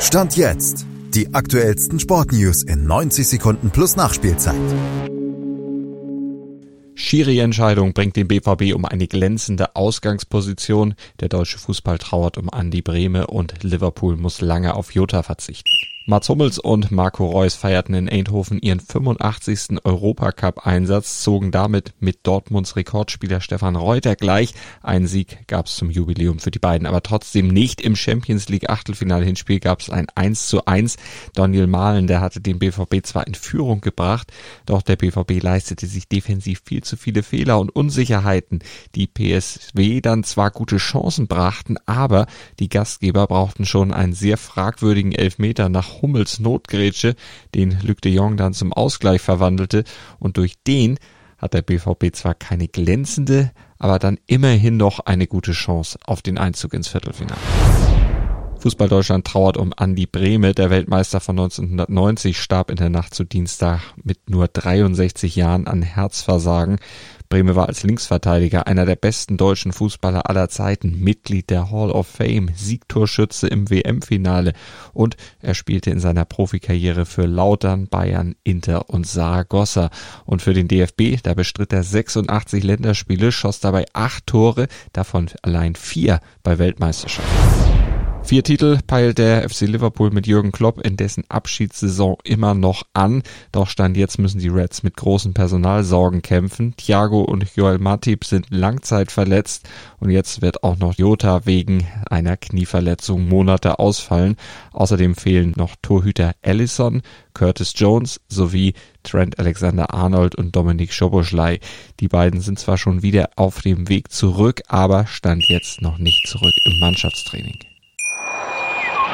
Stand jetzt. Die aktuellsten Sportnews in 90 Sekunden plus Nachspielzeit. Schiri-Entscheidung bringt den BVB um eine glänzende Ausgangsposition. Der deutsche Fußball trauert um Andi Brehme und Liverpool muss lange auf Jota verzichten. Mats Hummels und Marco Reus feierten in Eindhoven ihren 85. Europacup-Einsatz, zogen damit mit Dortmunds Rekordspieler Stefan Reuter gleich. Ein Sieg gab es zum Jubiläum für die beiden, aber trotzdem nicht. Im Champions League Achtelfinale-Hinspiel gab es ein 1 zu 1. Daniel Mahlen, der hatte den BVB zwar in Führung gebracht, doch der BVB leistete sich defensiv viel zu viele Fehler und Unsicherheiten. Die PSW dann zwar gute Chancen brachten, aber die Gastgeber brauchten schon einen sehr fragwürdigen Elfmeter nach Hummels Notgrätsche, den Luc de Jong dann zum Ausgleich verwandelte und durch den hat der BVB zwar keine glänzende, aber dann immerhin noch eine gute Chance auf den Einzug ins Viertelfinale. Fußball Deutschland trauert um Andi Brehme. Der Weltmeister von 1990 starb in der Nacht zu Dienstag mit nur 63 Jahren an Herzversagen. Brehme war als Linksverteidiger einer der besten deutschen Fußballer aller Zeiten, Mitglied der Hall of Fame, Siegtorschütze im WM-Finale und er spielte in seiner Profikarriere für Lautern, Bayern, Inter und Saragossa. Und für den DFB, da bestritt er 86 Länderspiele, schoss dabei acht Tore, davon allein vier bei Weltmeisterschaften. Vier Titel peilt der FC Liverpool mit Jürgen Klopp in dessen Abschiedssaison immer noch an. Doch Stand jetzt müssen die Reds mit großen Personalsorgen kämpfen. Thiago und Joel Matip sind langzeit verletzt und jetzt wird auch noch Jota wegen einer Knieverletzung Monate ausfallen. Außerdem fehlen noch Torhüter Allison, Curtis Jones sowie Trent Alexander-Arnold und Dominik Schoboschlei. Die beiden sind zwar schon wieder auf dem Weg zurück, aber stand jetzt noch nicht zurück im Mannschaftstraining.